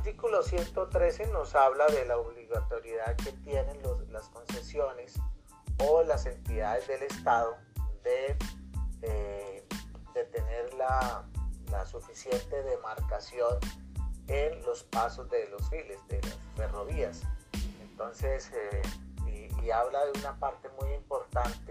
artículo 113 nos habla de la obligatoriedad que tienen las concesiones o las entidades del Estado de, eh, tener la, suficiente demarcación en los pasos de los files, de las ferrovías. Entonces, eh, y, habla de una parte muy importante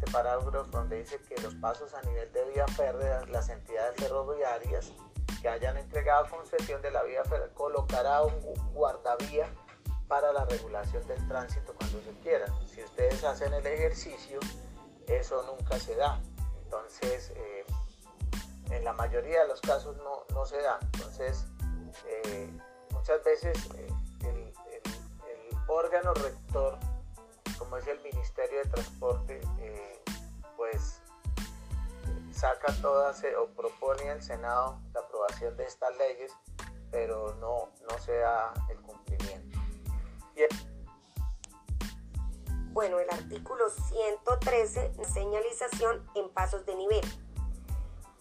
este parágrafo donde dice que los pasos a nivel de vía férrea, las entidades ferroviarias que hayan entregado concesión de la vía férrea colocará un guardavía para la regulación del tránsito cuando se quiera. Si ustedes hacen el ejercicio, eso nunca se da. Entonces, eh, en la mayoría de los casos no, no se da. Entonces, eh, muchas veces el, el órgano rector como es el Ministerio de Transporte, eh, saca todas o propone al Senado la aprobación de estas leyes, pero no, no se da el cumplimiento. Bueno, el artículo 113, señalización en pasos de nivel.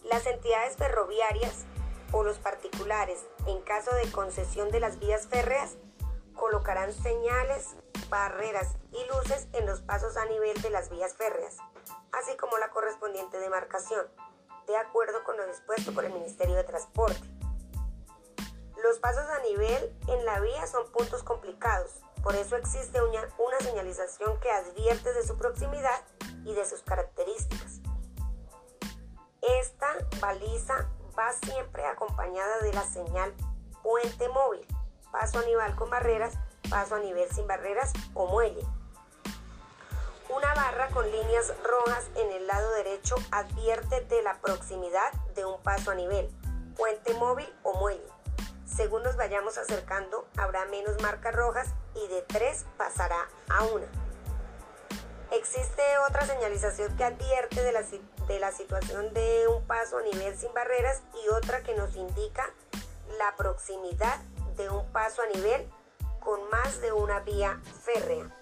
Las entidades ferroviarias o los particulares, en caso de concesión de las vías férreas, colocarán señales barreras y luces en los pasos a nivel de las vías férreas, así como la correspondiente demarcación, de acuerdo con lo dispuesto por el Ministerio de Transporte. Los pasos a nivel en la vía son puntos complicados, por eso existe una, una señalización que advierte de su proximidad y de sus características. Esta baliza va siempre acompañada de la señal puente móvil, paso a nivel con barreras paso a nivel sin barreras o muelle. Con líneas rojas en el lado derecho advierte de la proximidad de un paso a nivel, puente móvil o muelle. Según nos vayamos acercando, habrá menos marcas rojas y de tres pasará a una. Existe otra señalización que advierte de la, de la situación de un paso a nivel sin barreras y otra que nos indica la proximidad de un paso a nivel con más de una vía férrea.